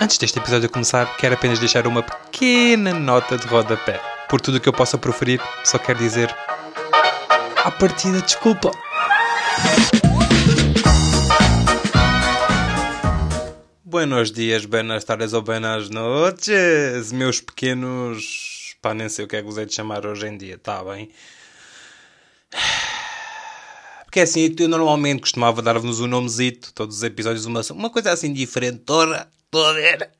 Antes deste episódio começar, quero apenas deixar uma pequena nota de rodapé. Por tudo o que eu possa proferir, só quero dizer. À partida, desculpa. Buenos dias, buenas tardes ou buenas noches, meus pequenos. pá, nem sei o que é que vos hei de chamar hoje em dia, tá bem? Porque é assim, eu normalmente costumava dar-vos um nomezito, todos os episódios, uma, uma coisa assim diferente, toda, estou a ver.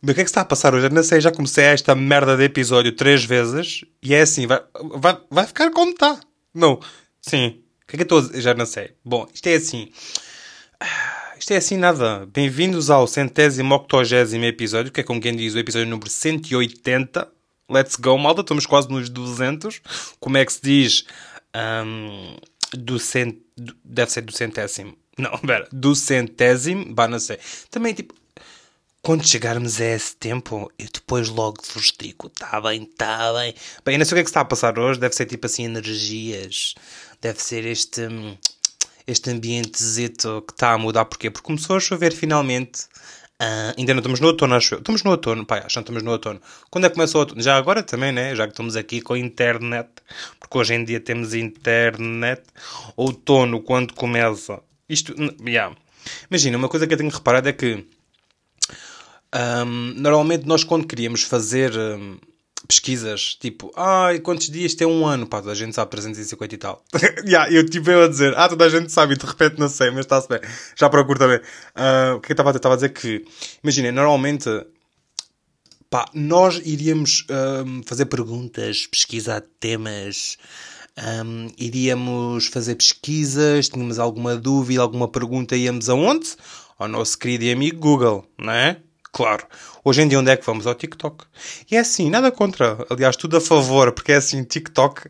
Mas o que é que está a passar hoje? Eu não sei, já comecei esta merda de episódio três vezes e é assim, vai, vai, vai ficar como está. Não, sim. O que é que eu estou a dizer? Já não sei. Bom, isto é assim. Isto é assim nada. Bem-vindos ao centésimo octogésimo episódio, que é como quem diz o episódio número 180. Let's go, malta. Estamos quase nos 200. Como é que se diz? Um, do cent... Deve ser do centésimo. Não, pera. Do centésimo. Bah, não sei. Também, tipo... Quando chegarmos a esse tempo, eu depois logo vos digo, tá bem, tá bem. Bem, eu não sei o que é que está a passar hoje, deve ser tipo assim energias, deve ser este, hum, este ambientezito que está a mudar. Porquê? Porque começou a chover finalmente. Ah, ainda não estamos no outono, acho eu. Estamos no outono, pá, acho que estamos no outono. Quando é que começa o outono? Já agora também, né? Já que estamos aqui com a internet, porque hoje em dia temos internet. Outono, quando começa. Isto, yeah. Imagina, uma coisa que eu tenho reparado é que Ahm, normalmente nós quando queríamos fazer ahm, pesquisas, tipo, ai, quantos dias tem um ano? Pá, toda a gente sabe 350 e tal. yeah, eu tipo eu a dizer, ah, toda a gente sabe e de repente não sei, mas está-se bem. Já procuro também. Ah, o que eu estava a dizer? Estava a dizer que, imaginem, normalmente, pá, nós iríamos ahm, fazer perguntas, pesquisar temas, ahm, iríamos fazer pesquisas, tínhamos alguma dúvida, alguma pergunta, íamos aonde? Ao nosso querido e amigo Google, não é? Claro. Hoje em dia onde é que vamos? Ao TikTok. E é assim, nada contra. Aliás, tudo a favor, porque é assim, TikTok...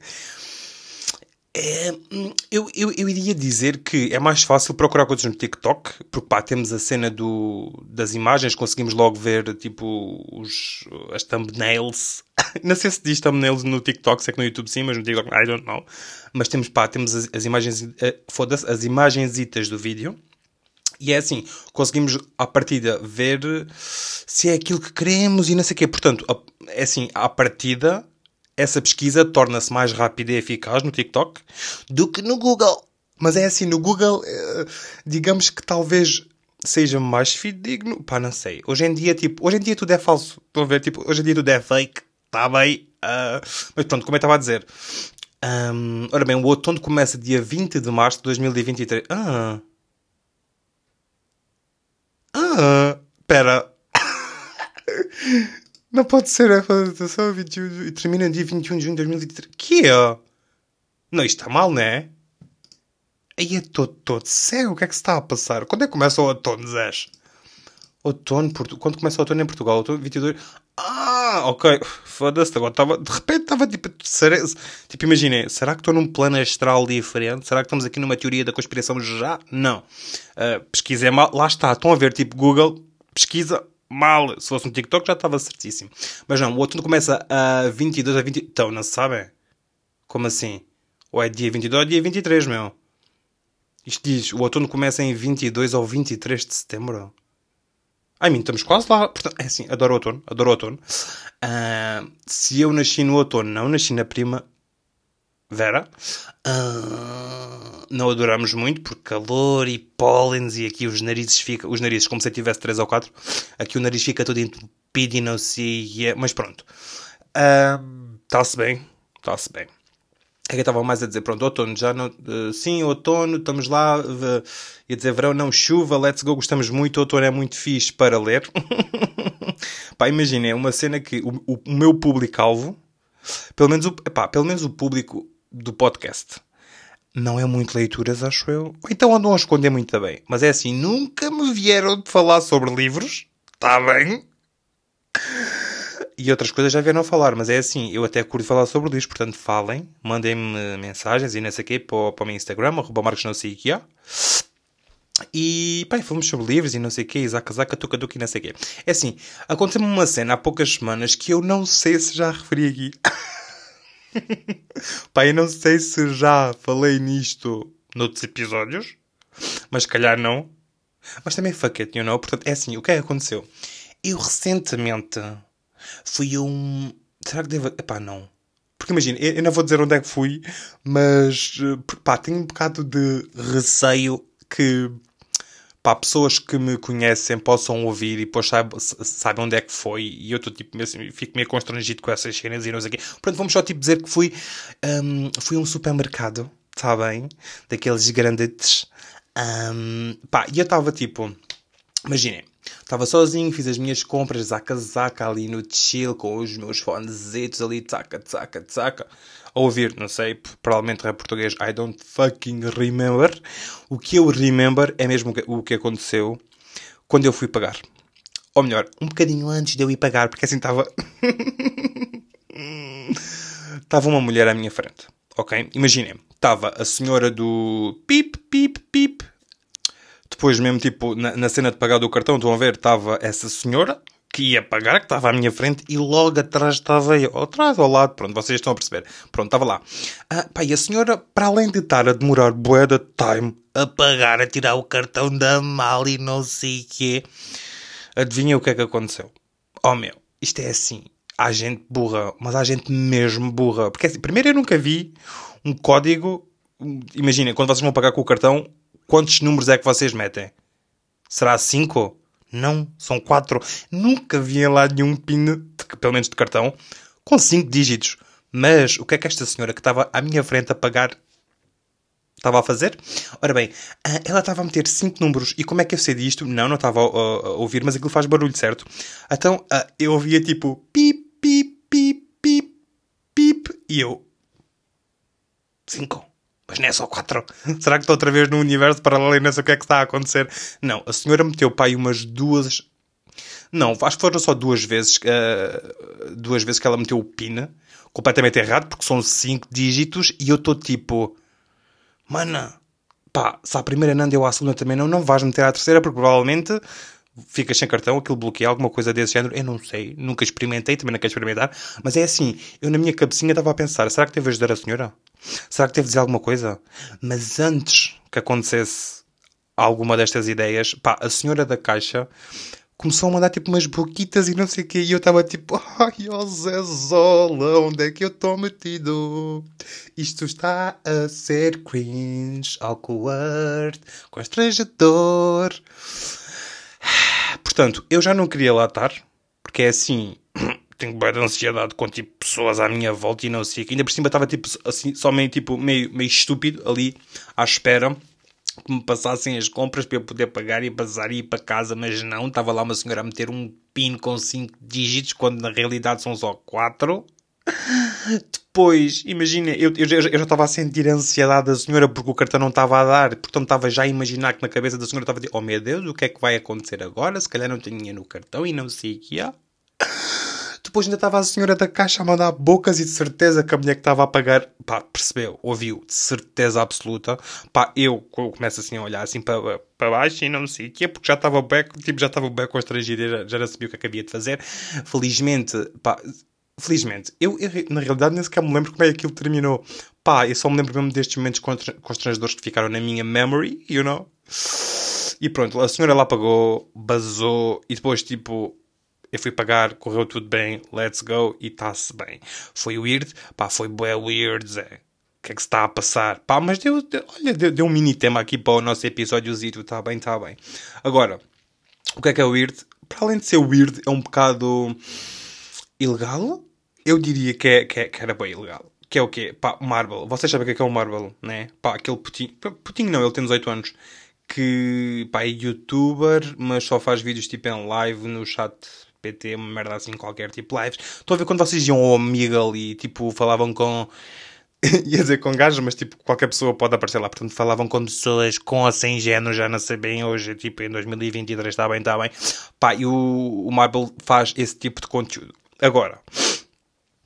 É, hum, eu, eu, eu iria dizer que é mais fácil procurar coisas no TikTok, porque pá, temos a cena do, das imagens, conseguimos logo ver tipo os, as thumbnails. Não sei se diz thumbnails no TikTok, sei que no YouTube sim, mas no TikTok I don't know. Mas temos pá, temos as, as imagens, eh, foda-se, as imagenzitas do vídeo. E é assim, conseguimos à partida ver se é aquilo que queremos e não sei o quê. Portanto, é assim, à partida, essa pesquisa torna-se mais rápida e eficaz no TikTok do que no Google. Mas é assim, no Google, eh, digamos que talvez seja mais fidedigno. Pá, não sei. Hoje em dia, tipo, hoje em dia tudo é falso. Estão a ver? Tipo, hoje em dia tudo é fake. Está bem. ah, mas pronto, como eu estava a dizer. Ahm, ora bem, o outono começa dia 20 de março de 2023. Ah... Ah, pera. Não pode ser, é para só 21 e termina dia 21 de junho de 2023. Que é? Não, isto está mal, não é? Aí é todo, todo cego. O que é que se está a passar? Quando é que começa o outono, Zés? Outono, quando começa o outono em Portugal? Outono 22. Ah, ok. Foda-se, agora estava. De repente estava tipo. Será... Tipo, imaginei, será que estou num plano astral diferente? Será que estamos aqui numa teoria da conspiração já? Não. Ah, pesquisa é mal. Lá está, estão a ver tipo Google, pesquisa mal. Se fosse um TikTok já estava certíssimo. Mas não, o outono começa a 22 a 20. Então, não sabem? Como assim? Ou é dia 22 ou dia 23, meu? Isto diz, o outono começa em 22 ou 23 de setembro. Ai, mim, estamos quase lá. Portanto, é assim, adoro outono, adoro outono. Ah, se eu nasci no outono, não nasci na prima. Vera. Ah, não adoramos muito, porque calor e pólenes e aqui os narizes ficam. Os narizes, como se eu tivesse 3 ou 4. Aqui o nariz fica todo entupido e não sei. é- Mas pronto. Está-se bem. Está-se bem. Que é que eu estava mais a dizer? Pronto, outono, já não. eh, sim, outono, estamos lá. Uh, ia dizer verão, não, chuva, let's go, gostamos muito. Outono é muito fixe para ler. Pá, imagina, é uma cena que o, o- o meu público-alvo, pelo menos, o, epá, pelo menos o público do podcast, não é muito leituras, acho eu. Ou então andam a esconder muito bem. Mas é assim, nunca me vieram de falar sobre livros, está bem? E outras coisas já vieram falar, mas é assim, eu até curto falar sobre livros, portanto falem, mandem-me mensagens e não sei o quê para, o- para o meu Instagram, arroba marcos não sei o que há. E, pá, falamos sobre livros e não sei o quê, Isaac, Zaca, Tuca, Tuca e não sei o quê. É assim, aconteceu-me uma cena há poucas semanas que eu não sei se já referi aqui. pá, eu não sei se já falei nisto noutros episódios. Mas calhar não. Mas também fuck it, you know? Portanto, é assim, o que é que aconteceu? Eu recentemente fui a um. Será que devo. Epá, não. Porque imagina, eu não vou dizer onde é que fui, mas eh, pá, tenho um bocado de receio que pá, pessoas que me conhecem possam ouvir e depois saibam, onde é que foi e eu estou tipo, assim, fico meio constrangido com essas cenas e não sei o quê. Portanto, vamos só tipo dizer que fui, um, fui a um supermercado, está bem? Daqueles grandes. Um, pá, e eu estava tipo, imaginem, Estava sozinho, fiz as minhas compras, zaca, zaca, ali no chill, com os meus fonezitos ali, tsaca, tsaca, tsaca. A ouvir, não sei, provavelmente é português, I don't fucking remember. O que eu remember é mesmo o que aconteceu quando eu fui pagar. Ou melhor, um bocadinho antes de eu ir pagar, porque assim estava. Estava uma mulher à minha frente, ok? Imaginem, estava a senhora do pip, pip, pip, depois mesmo, tipo, na, na cena de pagar do cartão, estão a ver, estava essa senhora que ia pagar, que estava à minha frente, e logo atrás estava eu. Ou atrás, ao lado, pronto, vocês estão a perceber. Pronto, estava lá. Ah, pá, e a senhora, para além de estar a demorar bué de time a pagar, a tirar o cartão da mal e não sei o quê, adivinha o que é que aconteceu? Oh, meu, isto é assim. Há gente burra, mas há gente mesmo burra. Porque assim, primeiro eu nunca vi um código... Imaginem, quando vocês vão pagar com o cartão, Quantos números é que vocês metem? Será 5? Não, são 4. Nunca vi lá nenhum PIN, pelo menos de cartão, com 5 dígitos. Mas o que é que esta senhora que estava à minha frente a pagar estava a fazer? Ora bem, ah, ela estava a meter 5 números. E como é que eu sei disto? Não, não estava a, a, a ouvir, mas aquilo faz barulho, certo? Então ah, eu ouvia tipo pip, pip, pip, pip, pip. E eu. 5 mas não é só quatro. Será que estou outra vez no universo paralelo e não sei o que é que está a acontecer? Não, a senhora meteu pai umas duas. Não, acho que foram só duas vezes. Uh, duas vezes que ela meteu o PIN. Completamente errado, porque são cinco dígitos e eu estou tipo. Mana, pá, se a primeira não deu à segunda também não, não vais meter à terceira, porque provavelmente ficas sem cartão, aquilo bloqueia, alguma coisa desse género. Eu não sei, nunca experimentei, também não quero experimentar. Mas é assim, eu na minha cabecinha estava a pensar: será que teve a ajudar a senhora? Será que teve a dizer alguma coisa? Mas antes que acontecesse alguma destas ideias, pá, a senhora da caixa começou a mandar tipo umas boquitas e não sei o que, e eu estava tipo, ai, ó Zé Zola, onde é que eu estou metido? Isto está a ser cringe, awkward, constrangedor. Portanto, eu já não queria lá estar, porque é assim, tenho bem de ansiedade com tipo pessoas à minha volta e não sei o que. Ainda por cima estava tipo assim, só meio, tipo, meio, meio estúpido ali à espera que me passassem as compras para eu poder pagar e passar e ir para casa, mas não, estava lá uma senhora a meter um pin com 5 dígitos quando na realidade são só 4. Depois, imagina, eu, eu, eu, já estava a sentir a ansiedade da senhora porque o cartão não estava a dar, portanto estava já a imaginar que na cabeça da senhora estava a dizer: Oh meu Deus, o que é que vai acontecer agora? Se calhar não tinha no cartão e não sei o que há. Depois ainda estava a senhora da caixa a mandar bocas e de certeza que a mulher que estava a pagar, pá, percebeu, ouviu, de certeza absoluta. Pá, eu começo assim a olhar assim para, para baixo e não sei o que é, porque já estava bem, tipo, já estava bem constrangido, já, já sabia o que é que havia de fazer. Felizmente, pá, felizmente, eu, eu, na realidade nem sequer me lembro como é que aquilo terminou. Pá, eu só me lembro mesmo destes momentos constrangedores que ficaram na minha memory, you know? E pronto, a senhora lá pagou, basou e depois, tipo, eu fui pagar, correu tudo bem, let's go, e está-se bem. Foi weird, pá, foi bué weird, Zé. O que é que se está a passar? Pá, mas deu, deu olha, deu, deu, um mini tema aqui para o nosso episódiozito, está bem, está bem. Agora, o que é que é weird? Para além de ser weird, é um bocado ilegal? Eu diria que, é, que, é, que era bem ilegal. Que é o quê? Pá, Marvel. Vocês sabem o que é, que é o Marvel, né? Pá, aquele putinho. Putinho não, ele tem 18 anos. Que, pá, é youtuber, mas só faz vídeos tipo em live no chat PT, uma merda assim, qualquer tipo lives. Estou a ver quando vocês iam ao Amigal e tipo falavam com. ia dizer com gajos, mas tipo qualquer pessoa pode aparecer lá. Portanto, falavam com pessoas com ou sem género, já não sei bem hoje, tipo em 2023, está bem, está bem. Pá, e o, o Marvel faz esse tipo de conteúdo. Agora,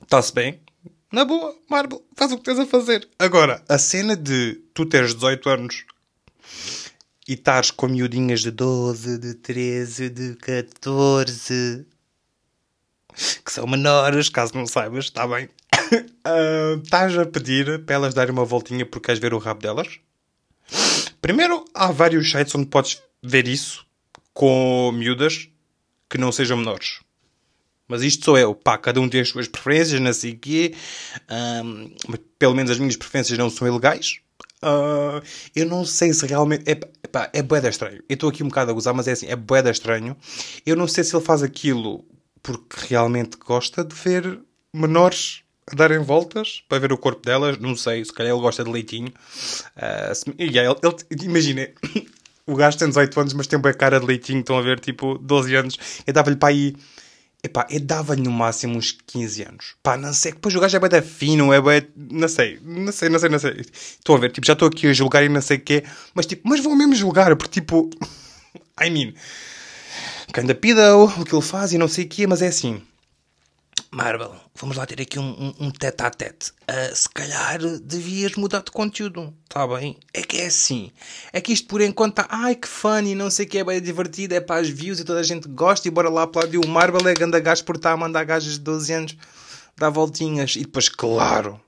está-se bem. Na boa, Marvel, faz o que tens a fazer. Agora, a cena de tu teres 18 anos e estares com miudinhas de 12, de 13, de 14, que são menores, caso não saibas, está bem. Uh, estás a pedir para elas darem uma voltinha porque queres ver o rabo delas? Primeiro, há vários sites onde podes ver isso com miúdas que não sejam menores. Mas isto sou eu. Pá, cada um tem as suas preferências, não sei o quê. Um, pelo menos as minhas preferências não são ilegais. Uh, eu não sei se realmente. É, epá, é boeda estranho. Eu estou aqui um bocado a gozar, mas é assim, é boeda estranho. Eu não sei se ele faz aquilo porque realmente gosta de ver menores a darem voltas para ver o corpo delas. Não sei, se calhar ele gosta de leitinho. Uh, se, yeah, ele, ele, imagina, o gajo tem 18 anos, mas tem uma cara de leitinho. Estão a ver, tipo, 12 anos. Eu dava-lhe para aí. Epá, eu dava-lhe no máximo uns 15 anos. Pá, não sei. Depois o gajo é bem fino, é bem. Não sei, não sei, não sei, não sei. Estou a ver, tipo, já estou aqui a julgar e não sei o quê. Mas tipo, mas vou mesmo julgar, porque tipo. I mean. Canda pida o que ele faz e não sei o quê, mas é assim. Marvel, vamos lá ter aqui um, um, um tete a tete. Uh, se calhar devias mudar de conteúdo, tá bem? É que é assim. É que isto por enquanto está, ai que funny, não sei o que, é bem divertido, é para as views e toda a gente gosta e bora lá aplaudir o Marvel é ganda gajo por estar a mandar gajas de 12 anos dar voltinhas. E depois, claro,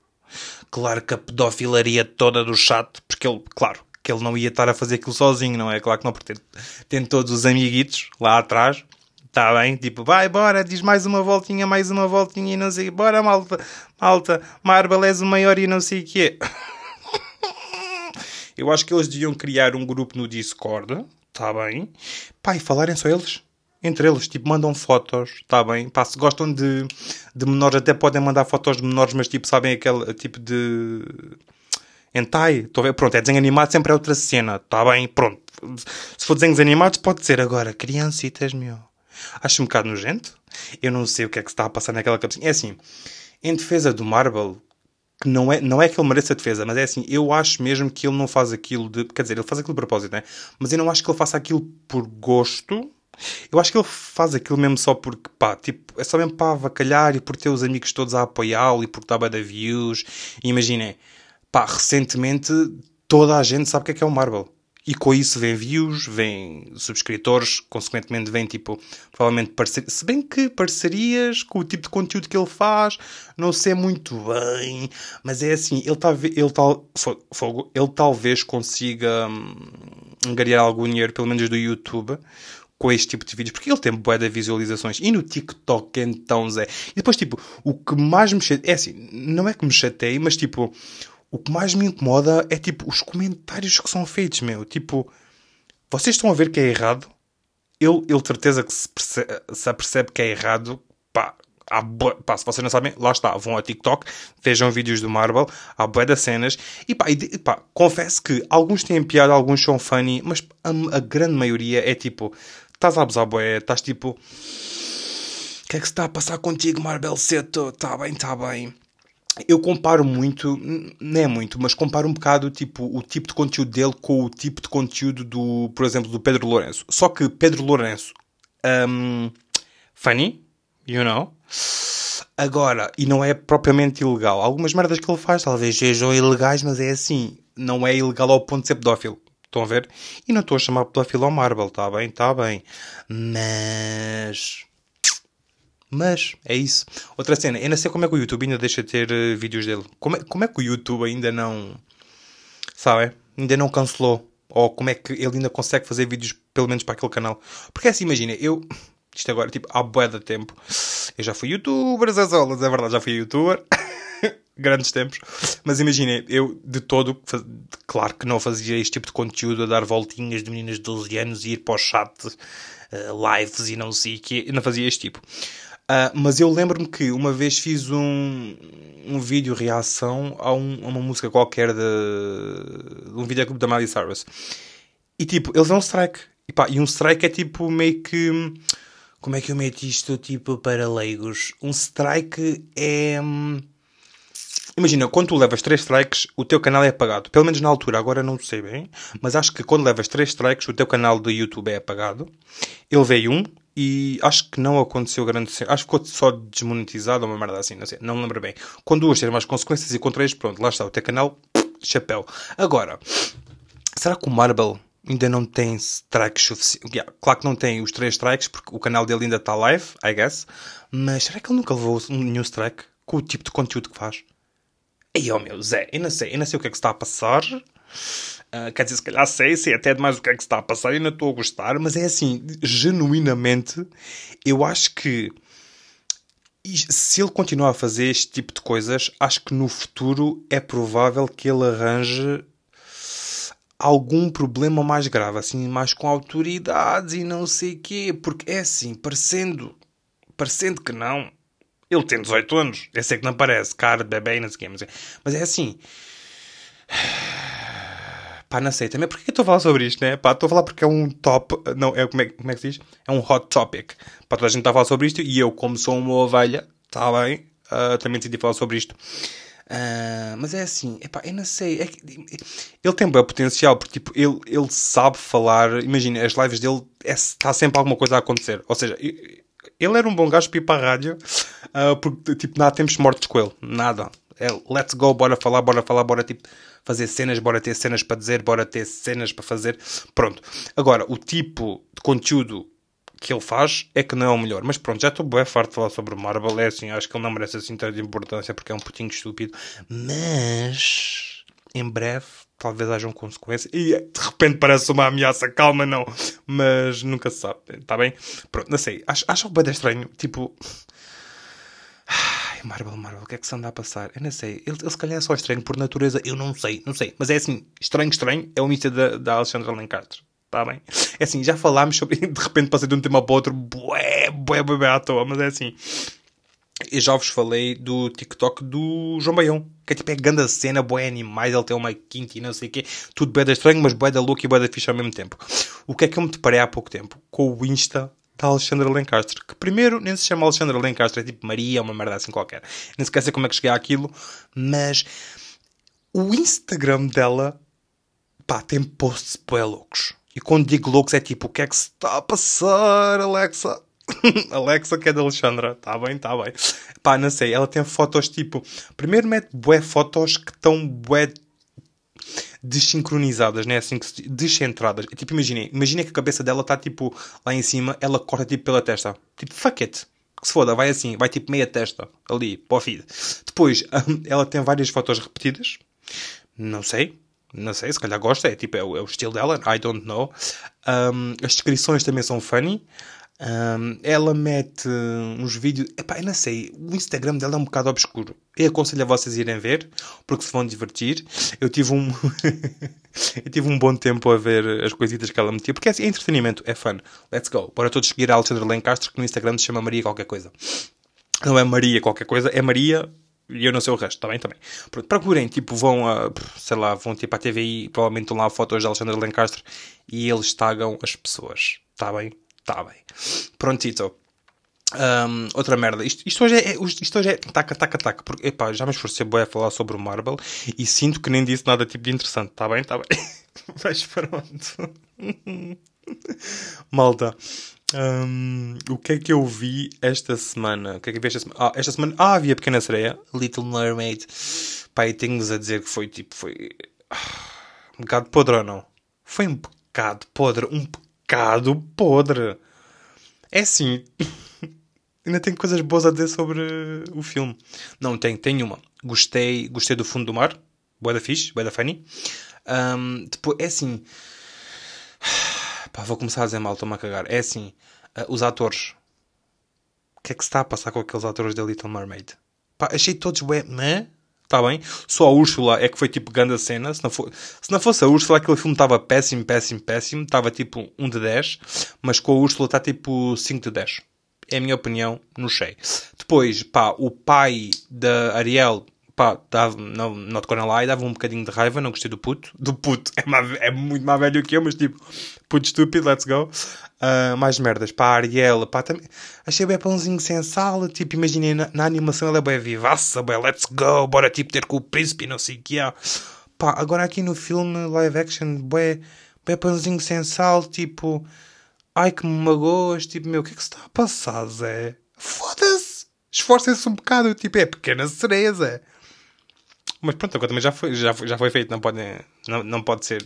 claro que a pedofilaria toda do chat, porque ele, claro, que ele não ia estar a fazer aquilo sozinho, não é? Claro que não, porque tem, tem todos os amiguitos lá atrás Está bem? Tipo, vai, bora, diz mais uma voltinha, mais uma voltinha e não sei. Bora, malta, malta, Marvel és o maior e não sei o quê. Eu acho que eles deviam criar um grupo no Discord, está bem? Pá, e falarem só eles. Entre eles, tipo, mandam fotos, está bem? Pá, se gostam de, de menores, até podem mandar fotos de menores, mas tipo, sabem aquele tipo de. Hentai, estou a ver, pronto, é desenho animado, sempre é outra cena, está bem? Pronto. Se for desenhos animados, pode ser agora, criancitas, meu. Acho um bocado nojento. Eu não sei o que é que se está a passar naquela cabecinha. É assim, em defesa do Marvel, que não é, não é que ele mereça defesa, mas é assim, eu acho mesmo que ele não faz aquilo de. Quer dizer, ele faz aquilo de propósito, né? Mas eu não acho que ele faça aquilo por gosto. Eu acho que ele faz aquilo mesmo só porque, pá, tipo, é só mesmo para avacalhar e por ter os amigos todos a apoiá-lo e porque está bem da views. Imaginem, pá, recentemente toda a gente sabe o que é que é o Marvel. E com isso vem views, vem subscritores, consequentemente vem tipo, provavelmente parcerias. Se bem que parcerias com o tipo de conteúdo que ele faz, não sei muito bem, mas é assim, ele, tá, ele, tal, ele talvez consiga hum, angariar algum dinheiro, pelo menos do YouTube, com este tipo de vídeos, porque ele tem boa de visualizações. E no TikTok, então, Zé. E depois, tipo, o que mais me chateia, é assim, não é que me chateie, mas tipo, o que mais me incomoda é tipo os comentários que são feitos, meu. Tipo, vocês estão a ver que é errado? Ele, ele de certeza que se, percebe, se apercebe que é errado. Pá, há pá, se vocês não sabem, lá está, vão ao TikTok, vejam vídeos do Marvel, há bué das cenas, e pá, e, pá, confesso que alguns têm piada, alguns são funny, mas a, a grande maioria é tipo, estás a abusar bué, estás tipo, o que é que se está a passar contigo, Marvel Seto? Está bem, está bem eu comparo muito, não é muito, mas comparo um bocado tipo, o tipo de conteúdo dele com o tipo de conteúdo do, por exemplo, do Pedro Lourenço. Só que Pedro Lourenço, um, funny, you know. Agora, e não é propriamente ilegal. Algumas merdas que ele faz talvez sejam ilegais, mas é assim, não é ilegal ao ponto de ser pedófilo. Estão a ver? E não estou a chamar pedófilo ao Marvel, está bem, está bem. Mas mas é isso. Outra cena, eu não sei como é que o YouTube ainda deixa ter uh, vídeos dele. Como é, como é que o YouTube ainda não. Sabe? Ainda não cancelou. Ou como é que ele ainda consegue fazer vídeos, pelo menos para aquele canal. Porque assim, imagina, eu. Isto agora, tipo, há bué de tempo. Eu já fui youtuber, as aulas, é verdade, já fui youtuber. Grandes tempos. Mas imagina, eu de todo, claro que não fazia este tipo de conteúdo, a dar voltinhas de meninas de 12 anos e ir para o chat, uh, lives e não sei o que. Não fazia este tipo. Uh, mas eu lembro-me que uma vez fiz um, um vídeo reação a, um, a uma música qualquer de, de um videoclube da Miley Cyrus. E tipo, eles dão um strike. E, pá, e um strike é tipo meio que. Como é que eu meto isto tipo para leigos? Um strike é. Imagina, quando tu levas 3 strikes, o teu canal é apagado. Pelo menos na altura, agora não sei bem. Mas acho que quando levas 3 strikes, o teu canal do YouTube é apagado. Ele veio um, e acho que não aconteceu grande acho que ficou só desmonetizado ou uma merda assim, não sei, não me lembro bem. Com duas ter mais consequências e com três, pronto, lá está, o teu canal, chapéu. Agora, será que o Marble ainda não tem strikes suficientes? Yeah, claro que não tem os três strikes, porque o canal dele ainda está live, I guess, mas será que ele nunca levou nenhum strike com o tipo de conteúdo que faz? Aí, oh meu, Zé, eu não sei, eu não sei o que é que está a passar. Uh, quer dizer, se calhar sei, sei até demais o que é que está a passar e ainda estou a gostar, mas é assim, genuinamente, eu acho que se ele continuar a fazer este tipo de coisas, acho que no futuro é provável que ele arranje algum problema mais grave, assim, mais com autoridades e não sei quê, porque é assim, parecendo, parecendo que não, ele tem 18 anos, eu sei que não parece, cara, bebê e não sei o quê, mas é, mas é assim. Pá, não sei também. Porquê que estou a falar sobre isto, né? Pá, estou a falar porque é um top. Não, é, como, é, como é que se diz? É um hot topic. Pá, toda a gente está a falar sobre isto e eu, como sou uma ovelha, está bem, uh, também decidi falar sobre isto. Uh, mas é assim, epá, eu não sei. É que, ele tem bom potencial, porque tipo, ele, ele sabe falar. Imagina, as lives dele está é, sempre alguma coisa a acontecer. Ou seja, ele era um bom gajo para ir para a rádio, uh, porque tipo, nada temos mortos com ele. Nada. É, let's go, bora falar, bora falar, bora tipo fazer cenas, bora ter cenas para dizer, bora ter cenas para fazer. Pronto. Agora, o tipo de conteúdo que ele faz é que não é o melhor. Mas pronto, já estou bem farto de falar sobre Marvel. É assim, acho que ele não merece assim tanta importância porque é um putinho estúpido. Mas em breve talvez hajam consequências. E de repente parece uma ameaça, calma, não. Mas nunca se sabe, está bem? Pronto, não sei. Acho, acho bem estranho. Tipo. Ai, Marvel, Marvel, o que é que se anda a passar? Eu não sei. Ele, ele se calhar é só estranho por natureza. Eu não sei, não sei. Mas é assim, estranho, estranho. É o míster da, da Alexandra Lencastre. Está bem? É assim, já falámos sobre. De repente passei de um tema para outro, bué, bué, bué, bué à toa, mas é assim. Eu já vos falei do TikTok do João Baião, que é tipo, é grande cena, bué animais, ele tem uma quinta e não sei o quê, tudo bué da estranho, mas bué da louca e bué da ficha ao mesmo tempo. O que é que eu me deparei há pouco tempo? Com o Insta da Alexandra Lencastre, que primeiro nem se chama Alexandra Lencastre, é tipo Maria, uma merda assim qualquer. Nem se quer saber como é que cheguei àquilo, mas o Instagram dela, pá, tem posts bué loucos. E quando digo loucos é tipo, o que é que se está a passar, Alexa? Alexa, que é da Alexandra. Tá bem, tá bem. Pá, não sei. Ela tem fotos tipo. Primeiro mete bué fotos que estão bué desincronizadas, né? Assim, descentradas. Tipo, imaginem. Imaginem que a cabeça dela está tipo lá em cima, ela corta tipo pela testa. Tipo, fuck it. Que se foda, vai assim, vai tipo meia testa ali, para o feed. Depois, ela tem várias fotos repetidas. Não sei, não sei, se calhar gosta, é tipo, é o, é o estilo dela, I don't know. Um, as descrições também são funny. Um, ela mete uns vídeos. Epá, eu não sei, o Instagram dela é um bocado obscuro. Eu aconselho a vocês irem ver, porque se vão divertir. Eu tive um. eu tive um bom tempo a ver as coisitas que ela metia, porque é, assim, é entretenimento, é fun. Let's go. Bora todos seguir a Alexandra Lencastre, que no Instagram se chama Maria qualquer coisa. Não é Maria qualquer coisa, é Maria e eu não sei o resto, está bem também. Pronto, procurem, tipo, vão a, sei lá, vão tipo à TVI, provavelmente estão lá fotos de Alexandre Lencastre e eles tagam as pessoas. Está bem? Está bem. Prontito. Um, outra merda. Isto, isto, hoje é, isto hoje é taca, taca, taca. Porque, epá, já me esforcei bem a falar sobre o Marvel e sinto que nem disse nada tipo de interessante. Está bem? Está bem. Mas pronto. Malta. Um, o que é que eu vi esta semana? O que é que eu vi esta semana? Ah, esta semana. Ah, havia Pequena Sereia, Little Mermaid. Pai, tenho-vos a dizer que foi tipo. Foi. Um bocado podre ou não? Foi um bocado podre. Um bocado podre. É assim. Ainda tenho coisas boas a dizer sobre o filme. Não, tenho, tenho uma. Gostei, gostei do fundo do mar. Boa da fixe, boa da funny. Um, depois, é assim. Pá, vou começar a dizer mal, estou-me a cagar. É assim, uh, os atores. O que é que se está a passar com aqueles atores da Little Mermaid? Pá, achei todos meh? Está bem? Só a Úrsula é que foi tipo grande cena. Se não, for, se não fosse a Úrsula, aquele filme estava péssimo, péssimo, péssimo. Estava tipo 1 de 10. Mas com a Úrsula está tipo 5 de 10. É a minha opinião, não sei. Depois, pá, o pai da Ariel pá, dava, não, not gonna lie, dava um bocadinho de raiva, não gostei do puto. Do puto, é, mais, é muito mais velho que eu, mas tipo, puto estúpido, let's go. Uh, mais merdas, pá, a Ariel, pá, também, achei bem pãozinho sem sal, tipo, imaginei, na, na, animação ela é bem vivaça, bem, let's go, bora tipo ter com o príncipe, não sei o que há. Pá, agora aqui no filme, live action, bem, bem pãozinho sem sal, tipo, ai que me magoas, tipo, meu, o que é que se está a passar, Zé? Foda-se! Esforcem-se um bocado, tipo, é pequena cereza. Mas pronto, agora também já foi, já foi, já foi feito, não pode, não, não pode ser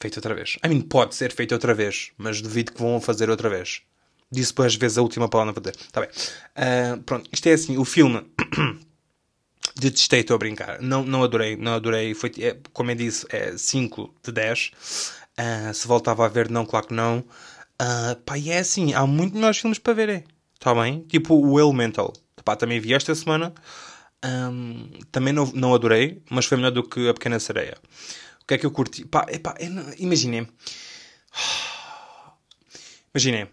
feito outra vez. I mean, pode ser feito outra vez, mas duvido que vão fazer outra vez. Disse depois vezes a última palavra para fazer. Está bem. Uh, pronto, isto é assim, o filme. Detestei, estou a brincar. Não, não adorei, não adorei. Foi, é, como eu disse, é 5 de 10. Uh, se voltava a ver, não, claro que não. Uh, pá, e é assim, há muito melhores filmes para verem. Está bem? Tipo o Elemental. Pá, também vi esta semana. Um, também não, não adorei, mas foi melhor do que A Pequena Sereia. O que é que eu curti? Pá, epá, imaginem. Imaginem.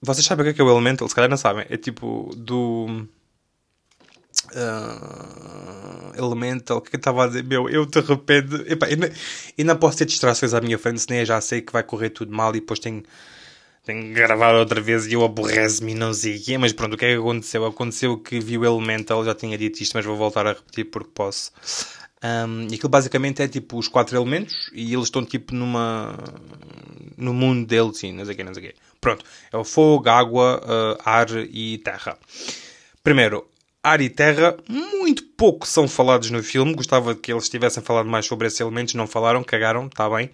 Vocês sabem o que é, que é o Elemental? Se calhar não sabem. É tipo do uh, Elemental, o que é eu estava a dizer? Meu, eu de repente. Epá, eu, não, eu não posso ter distrações à minha frente, senão eu já sei que vai correr tudo mal e depois tenho, tenho que gravar outra vez e eu aborrece-me e não sei o quê. Mas pronto, o que é que aconteceu? Aconteceu que vi o Elemental, já tinha dito isto, mas vou voltar a repetir porque posso. Um, e aquilo basicamente é tipo os quatro elementos e eles estão tipo numa. no mundo deles e não sei o quê, não sei o quê. Pronto, é o fogo, água, uh, ar e terra. Primeiro, ar e terra muito pouco são falados no filme. Gostava que eles tivessem falado mais sobre esses elementos. Não falaram, cagaram, está bem.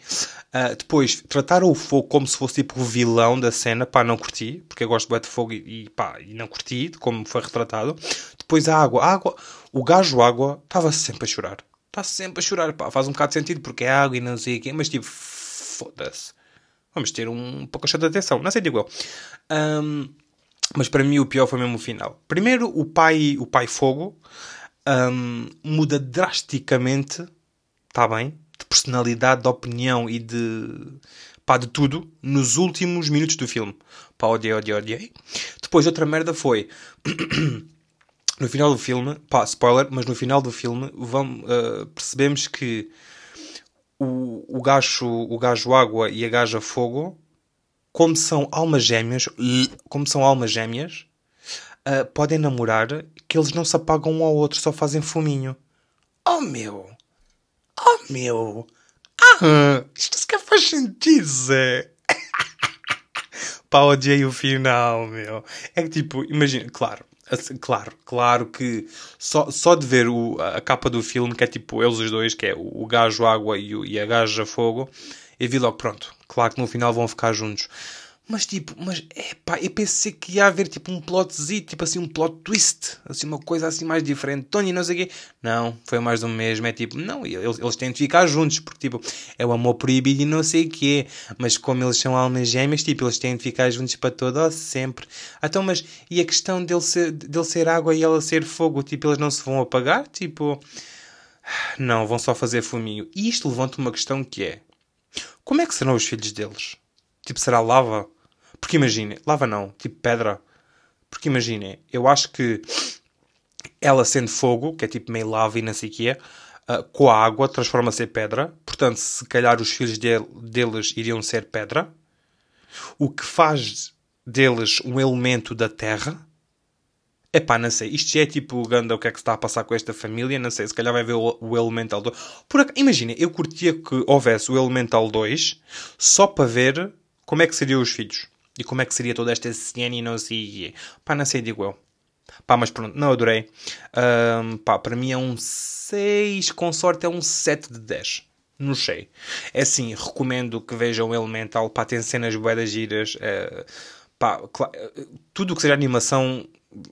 Uh, depois, trataram o fogo como se fosse tipo o vilão da cena. Pá, não curti, porque eu gosto de fogo e, e, pá, e não curti como foi retratado. Depois a água. A água, o gajo água estava sempre a chorar. Está sempre a chorar, pá. Faz um bocado de sentido porque é água e não sei o quê. Mas tipo, foda-se. Vamos ter um pouco de atenção. Não sei, digo eu. Um, mas para mim o pior foi mesmo o final. Primeiro, o pai, o pai Fogo um, muda drasticamente, está bem, de personalidade, de opinião e de pá, de tudo nos últimos minutos do filme. Pá, odiei, odiei, odiei. Depois outra merda foi no final do filme, pá, spoiler, mas no final do filme vamos, uh, percebemos que o, o, gajo, o gajo água e a gaja fogo como são almas gêmeas, como são almas gêmeas, uh, podem namorar que eles não se apagam um ao outro, só fazem fuminho. Oh meu! Oh meu! Ah, isto sequer faz sentido, Zé! Pá, odiei o final, meu. É que tipo, imagina, claro, assim, claro, claro que só, só de ver o, a capa do filme, que é tipo eles os dois, que é o, o gajo água e, o, e a gaja fogo, eu vi logo, pronto, claro que no final vão ficar juntos. Mas tipo, mas é pá, eu pensei que ia haver tipo um plotzinho, tipo assim, um plot twist, assim, uma coisa assim mais diferente. Tony, não sei o quê. Não, foi mais do mesmo. É tipo, não, eles, eles têm de ficar juntos, porque tipo, é o amor proibido e não sei o quê. Mas como eles são almas gêmeas, tipo, eles têm de ficar juntos para todo sempre. Então, mas e a questão dele ser, dele ser água e ela ser fogo, tipo, eles não se vão apagar? Tipo, não, vão só fazer fuminho. E isto levanta uma questão que é: como é que serão os filhos deles? Tipo, será lava? Porque imagine, lava não, tipo pedra. Porque imagine, eu acho que ela sendo fogo, que é tipo meio lava e não sei o que é, uh, com a água transforma-se em pedra. Portanto, se calhar os filhos de, deles iriam ser pedra. O que faz deles um elemento da terra. Epá, não sei. Isto já é tipo Ganda, o que é que está a passar com esta família? Não sei. Se calhar vai ver o, o Elemental 2. Por, imagina, eu curtia que houvesse o Elemental 2 só para ver como é que seriam os filhos. E como é que seria toda esta cena e não sei. Pá, não sei, digo eu. Pá, mas pronto, não adorei. Um, pá, para mim é um 6, com sorte é um 7 de 10. Não sei. É assim, recomendo que vejam o Elemental. Pá, tem cenas boedas giras. Uh, pá, tudo o que seja animação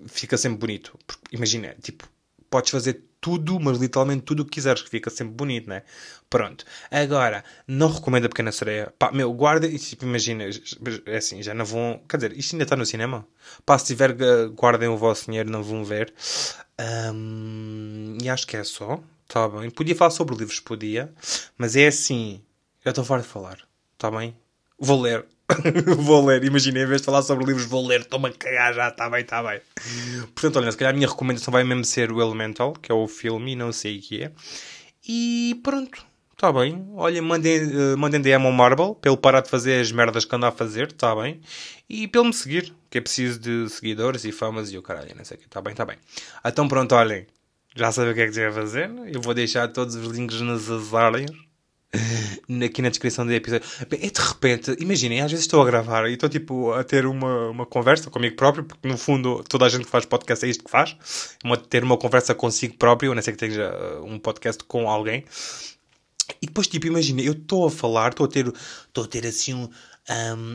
fica sempre bonito. Porque, imagina, tipo, podes fazer tudo, mas literalmente tudo o que quiseres, que fica sempre bonito, né? Pronto. Agora, não recomendo a Pequena Sereia. Pá, meu, guarda, tipo, imagina, é assim, já não vão. Quer dizer, isto ainda está no cinema? Pá, se tiver, guardem o vosso dinheiro, não vão ver. Um, e acho que é só. Tá bem. Podia falar sobre livros, podia. Mas é assim, eu estou fora de falar. Tá bem? Vou ler. vou ler, imaginei, em vez de falar sobre livros, vou ler, estou-me a cagar já, está bem, está bem. Portanto, olha, se calhar a minha recomendação vai mesmo ser o Elemental, que é o filme, não sei o que é. E pronto, está bem. Olha, mandem, uh, mandem DM ao Marble, para ele parar de fazer as merdas que anda a fazer, está bem. E ele me seguir, que é preciso de seguidores e famas e o caralho, não sei o que, está bem, está bem. Então pronto, olhem, já sabem o que é que a fazer, eu vou deixar todos os links nas áreas aqui na descrição do episódio. É de repente, imaginem, às vezes estou a gravar e estou tipo a ter uma, uma conversa comigo próprio, porque no fundo toda a gente que faz podcast é isto que faz, uma, ter uma conversa consigo próprio, não sei que tenha uh, um podcast com alguém. E depois, tipo, imagina, eu estou a falar, estou a ter, estou a ter assim um,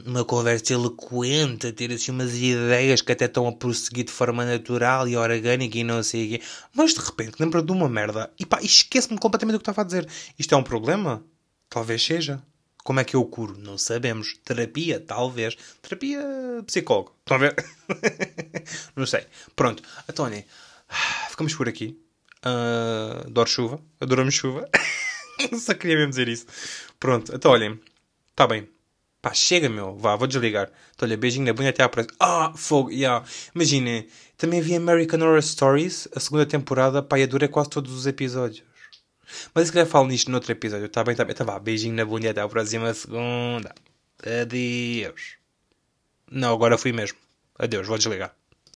uma conversa eloquente, a ter assim umas ideias que até estão a prosseguir de forma natural e orgânica e não sei o quê. Mas de repente lembro de uma merda e pá, esqueço-me completamente do que estava a dizer. Isto é um problema? Talvez seja. Como é que eu curo? Não sabemos. Terapia? Talvez. Terapia psicólogo. A ver? não sei. Pronto. Então, olhem. Ficamos por aqui. Uh, adoro chuva. Adoramos chuva. Só queria mesmo dizer isso. Pronto. Então, olhem. Está bem. Pá, chega, meu. Vá, vou desligar. Então, olha, beijinho na bunda até à próxima. Ah, fogo. Yeah. Imaginem. Também vi American Horror Stories. A segunda temporada. Pá, e dura quase todos os episódios. Mas se calhar falo nisto no outro episódio. Está bem, está bem. Então vá, beijinho na bunda até à próxima segunda. Adeus. Não, agora fui mesmo. Adeus, vou desligar.